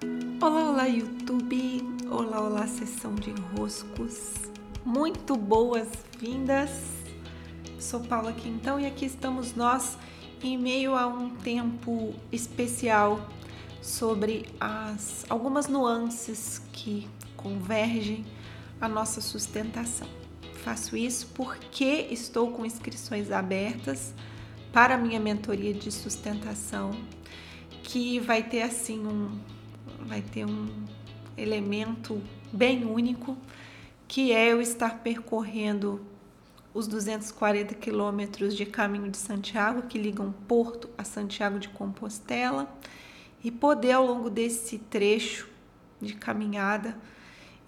Olá, olá, YouTube! Olá, olá, sessão de roscos! Muito boas-vindas! Sou Paula Quintão e aqui estamos nós em meio a um tempo especial sobre as algumas nuances que convergem a nossa sustentação. Faço isso porque estou com inscrições abertas para a minha mentoria de sustentação, que vai ter assim um vai ter um elemento bem único, que é eu estar percorrendo os 240 quilômetros de caminho de Santiago que ligam Porto a Santiago de Compostela e poder ao longo desse trecho de caminhada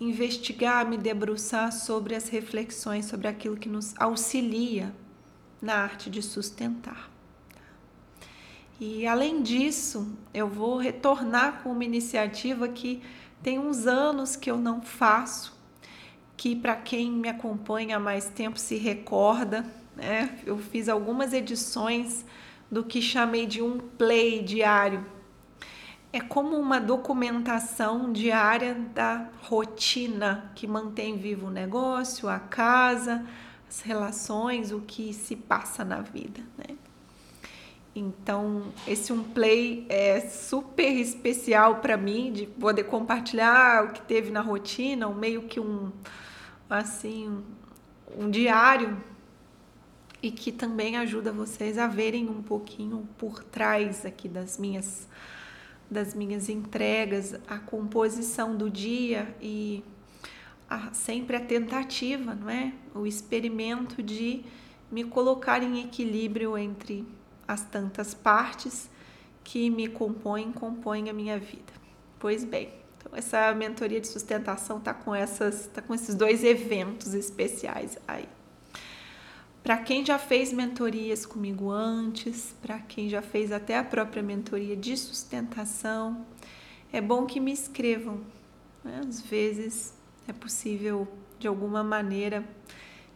investigar, me debruçar sobre as reflexões sobre aquilo que nos auxilia na arte de sustentar. E além disso, eu vou retornar com uma iniciativa que tem uns anos que eu não faço, que para quem me acompanha há mais tempo se recorda, né? Eu fiz algumas edições do que chamei de um play diário. É como uma documentação diária da rotina que mantém vivo o negócio, a casa, as relações, o que se passa na vida, né? Então, esse um play é super especial para mim de poder compartilhar o que teve na rotina, um meio que um assim, um diário e que também ajuda vocês a verem um pouquinho por trás aqui das minhas das minhas entregas, a composição do dia e a, sempre a tentativa, não é? O experimento de me colocar em equilíbrio entre as tantas partes que me compõem, compõem a minha vida. Pois bem, então essa mentoria de sustentação está com essas, tá com esses dois eventos especiais aí. Para quem já fez mentorias comigo antes, para quem já fez até a própria mentoria de sustentação, é bom que me escrevam. Né? Às vezes é possível, de alguma maneira,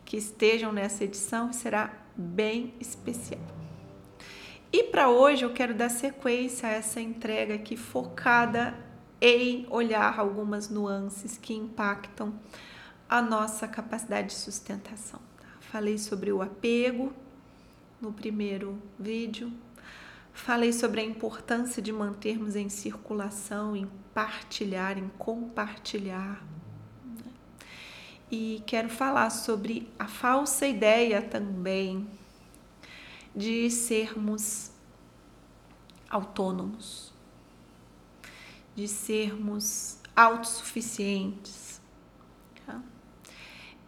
que estejam nessa edição, será bem especial. E para hoje eu quero dar sequência a essa entrega aqui focada em olhar algumas nuances que impactam a nossa capacidade de sustentação. Tá? Falei sobre o apego no primeiro vídeo, falei sobre a importância de mantermos em circulação, em partilhar, em compartilhar. Né? E quero falar sobre a falsa ideia também de sermos autônomos, de sermos autossuficientes. Tá?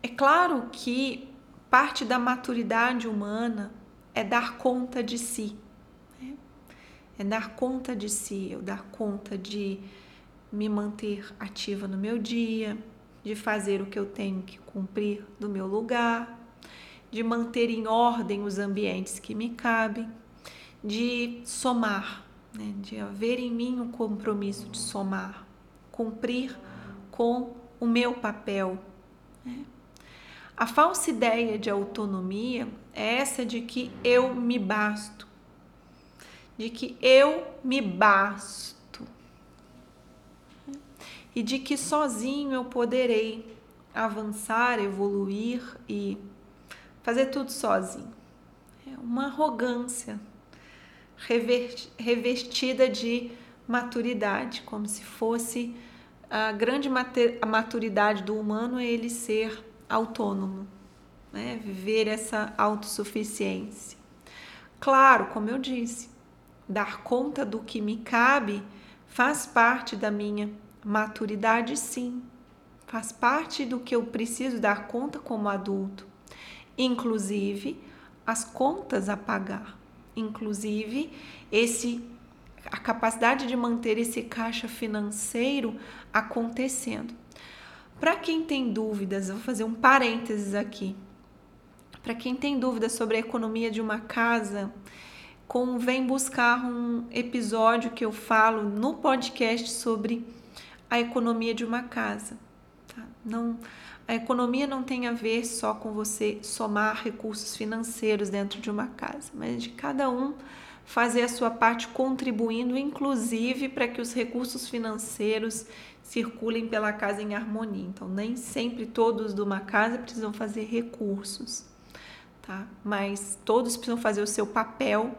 É claro que parte da maturidade humana é dar conta de si, né? é dar conta de si, eu dar conta de me manter ativa no meu dia, de fazer o que eu tenho que cumprir no meu lugar, de manter em ordem os ambientes que me cabem, de somar, né? de haver em mim um compromisso de somar, cumprir com o meu papel. Né? A falsa ideia de autonomia é essa de que eu me basto, de que eu me basto e de que sozinho eu poderei avançar, evoluir e fazer tudo sozinho. É uma arrogância revestida de maturidade, como se fosse a grande maturidade do humano é ele ser autônomo, né? viver essa autossuficiência. Claro, como eu disse, dar conta do que me cabe faz parte da minha maturidade, sim, faz parte do que eu preciso dar conta como adulto inclusive as contas a pagar, inclusive esse a capacidade de manter esse caixa financeiro acontecendo. Para quem tem dúvidas, vou fazer um parênteses aqui. Para quem tem dúvidas sobre a economia de uma casa, convém buscar um episódio que eu falo no podcast sobre a economia de uma casa. Tá? Não a economia não tem a ver só com você somar recursos financeiros dentro de uma casa, mas de cada um fazer a sua parte contribuindo, inclusive, para que os recursos financeiros circulem pela casa em harmonia. Então, nem sempre todos de uma casa precisam fazer recursos, tá? Mas todos precisam fazer o seu papel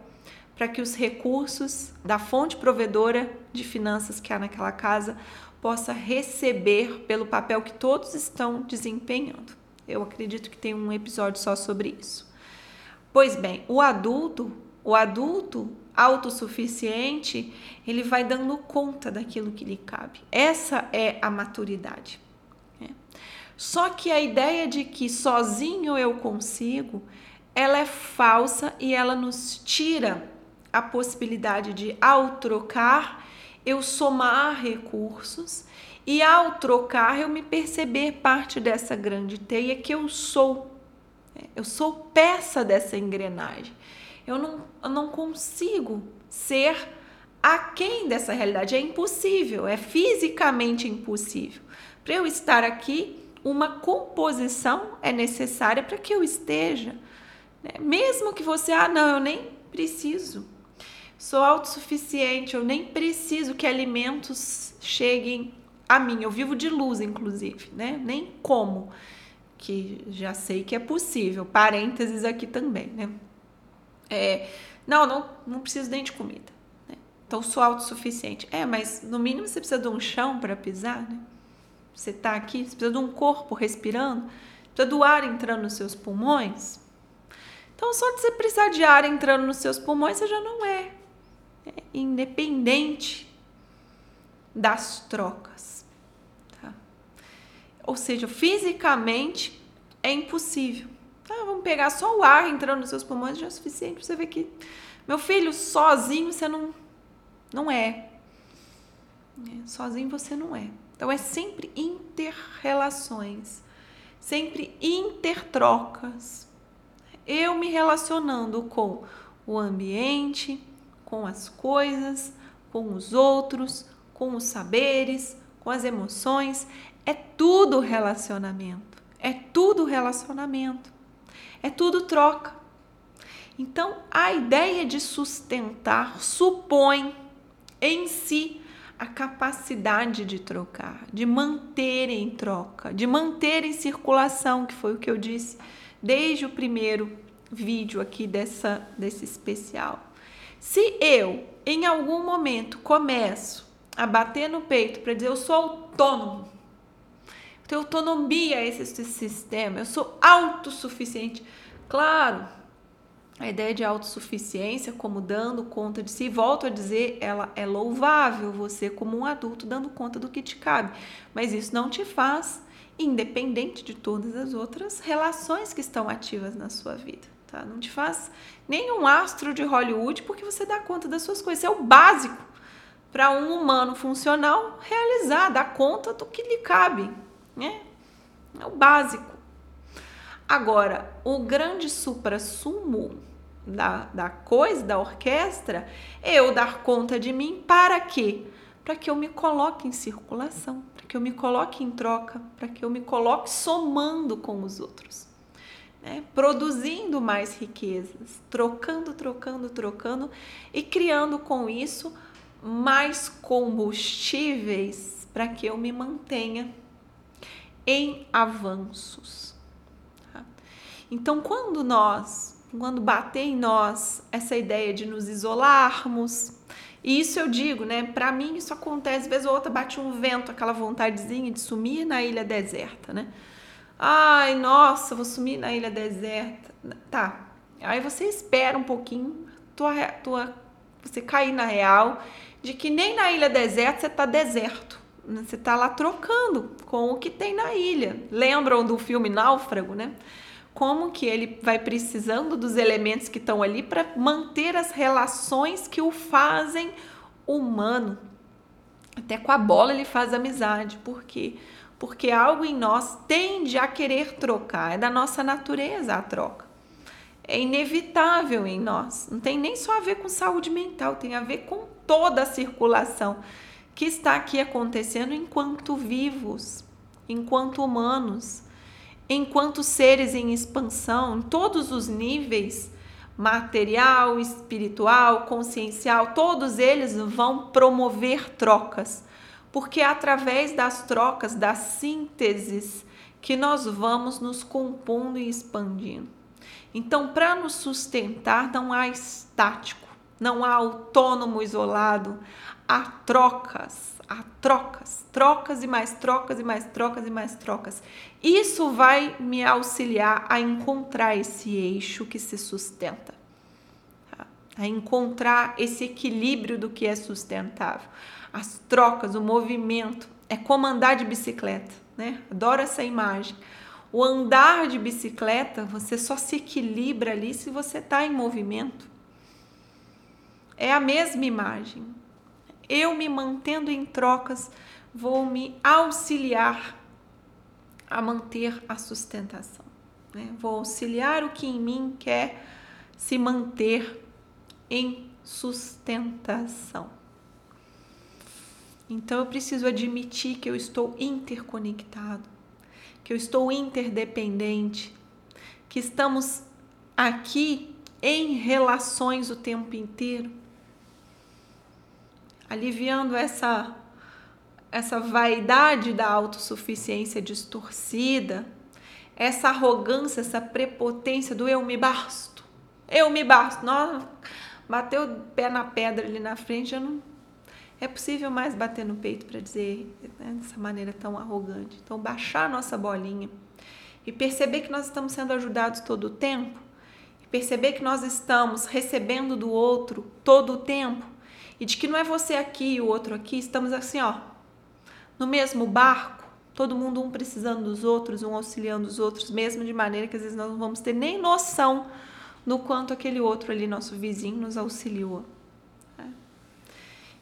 para que os recursos da fonte provedora de finanças que há naquela casa possa receber pelo papel que todos estão desempenhando. Eu acredito que tem um episódio só sobre isso. Pois bem, o adulto, o adulto autossuficiente, ele vai dando conta daquilo que lhe cabe. Essa é a maturidade. Né? Só que a ideia de que sozinho eu consigo, ela é falsa e ela nos tira a possibilidade de, ao trocar, eu somar recursos e ao trocar eu me perceber parte dessa grande teia que eu sou. Né? Eu sou peça dessa engrenagem. Eu não, eu não consigo ser aquém dessa realidade. É impossível, é fisicamente impossível. Para eu estar aqui, uma composição é necessária para que eu esteja. Né? Mesmo que você, ah, não, eu nem preciso sou autossuficiente, eu nem preciso que alimentos cheguem a mim. Eu vivo de luz, inclusive, né? Nem como, que já sei que é possível. Parênteses aqui também, né? É, não, não, não preciso nem de comida. Né? Então, sou autossuficiente. É, mas no mínimo você precisa de um chão para pisar, né? Você está aqui, você precisa de um corpo respirando, precisa do ar entrando nos seus pulmões. Então, só de você precisar de ar entrando nos seus pulmões, você já não é independente das trocas. Tá? Ou seja, fisicamente é impossível. Ah, vamos pegar só o ar entrando nos seus pulmões já é suficiente para você ver que meu filho sozinho você não não é. é. Sozinho você não é. Então é sempre interrelações, sempre intertrocas. Eu me relacionando com o ambiente, com as coisas, com os outros, com os saberes, com as emoções. É tudo relacionamento. É tudo relacionamento. É tudo troca. Então, a ideia de sustentar supõe em si a capacidade de trocar, de manter em troca, de manter em circulação, que foi o que eu disse desde o primeiro vídeo aqui dessa desse especial. Se eu, em algum momento, começo a bater no peito para dizer eu sou autônomo, tenho autonomia a esse sistema, eu sou autossuficiente. Claro, a ideia de autossuficiência, como dando conta de si, volto a dizer, ela é louvável, você como um adulto dando conta do que te cabe, mas isso não te faz independente de todas as outras relações que estão ativas na sua vida tá? Não te faz nenhum astro de Hollywood porque você dá conta das suas coisas. Isso é o básico para um humano funcional realizar, dar conta do que lhe cabe, né? É o básico. Agora, o grande supra-sumo da, da coisa, da orquestra, é eu dar conta de mim para quê? Para que eu me coloque em circulação, para que eu me coloque em troca, para que eu me coloque somando com os outros né? produzindo mais riquezas, trocando, trocando, trocando e criando com isso mais combustíveis para que eu me mantenha em avanços. Tá? Então, quando nós, quando bater em nós essa ideia de nos isolarmos, e isso eu digo, né? Para mim isso acontece, vez ou outra bate um vento, aquela vontadezinha de sumir na ilha deserta, né? Ai, nossa, vou sumir na ilha deserta. Tá. Aí você espera um pouquinho, tua, tua, você cair na real de que nem na ilha deserta você tá deserto. Você tá lá trocando com o que tem na ilha. Lembram do filme Náufrago, né? Como que ele vai precisando dos elementos que estão ali para manter as relações que o fazem humano. Até com a bola ele faz amizade, porque? Porque algo em nós tende a querer trocar, é da nossa natureza a troca. É inevitável em nós, não tem nem só a ver com saúde mental, tem a ver com toda a circulação que está aqui acontecendo enquanto vivos, enquanto humanos, enquanto seres em expansão, em todos os níveis, material, espiritual, consciencial, todos eles vão promover trocas, porque é através das trocas, das sínteses, que nós vamos nos compondo e expandindo. Então, para nos sustentar, não há estático, não há autônomo isolado, há trocas, há trocas, trocas e mais trocas e mais trocas e mais trocas. Isso vai me auxiliar a encontrar esse eixo que se sustenta? A encontrar esse equilíbrio do que é sustentável. As trocas, o movimento, é como andar de bicicleta, né? Adoro essa imagem. O andar de bicicleta, você só se equilibra ali se você está em movimento. É a mesma imagem. Eu me mantendo em trocas, vou me auxiliar a manter a sustentação. Né? Vou auxiliar o que em mim quer se manter em sustentação. Então eu preciso admitir que eu estou interconectado, que eu estou interdependente, que estamos aqui em relações o tempo inteiro, aliviando essa essa vaidade da autossuficiência distorcida, essa arrogância, essa prepotência do eu me basto. Eu me basto. Nossa, bateu o pé na pedra ali na frente, eu não é possível mais bater no peito para dizer né, dessa maneira tão arrogante. Então, baixar a nossa bolinha e perceber que nós estamos sendo ajudados todo o tempo, e perceber que nós estamos recebendo do outro todo o tempo, e de que não é você aqui e o outro aqui, estamos assim, ó, no mesmo barco, todo mundo um precisando dos outros, um auxiliando os outros, mesmo de maneira que às vezes nós não vamos ter nem noção no quanto aquele outro ali, nosso vizinho, nos auxiliou.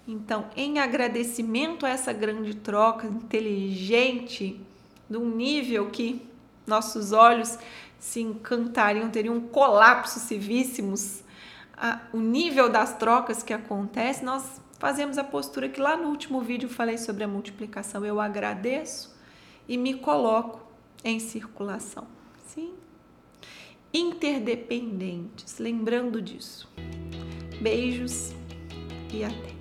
Então, em agradecimento a essa grande troca inteligente, de um nível que nossos olhos se encantariam, teriam um colapso se víssemos a, o nível das trocas que acontece, nós fazemos a postura que lá no último vídeo falei sobre a multiplicação. Eu agradeço e me coloco em circulação. Sim? Interdependentes, lembrando disso. Beijos e até.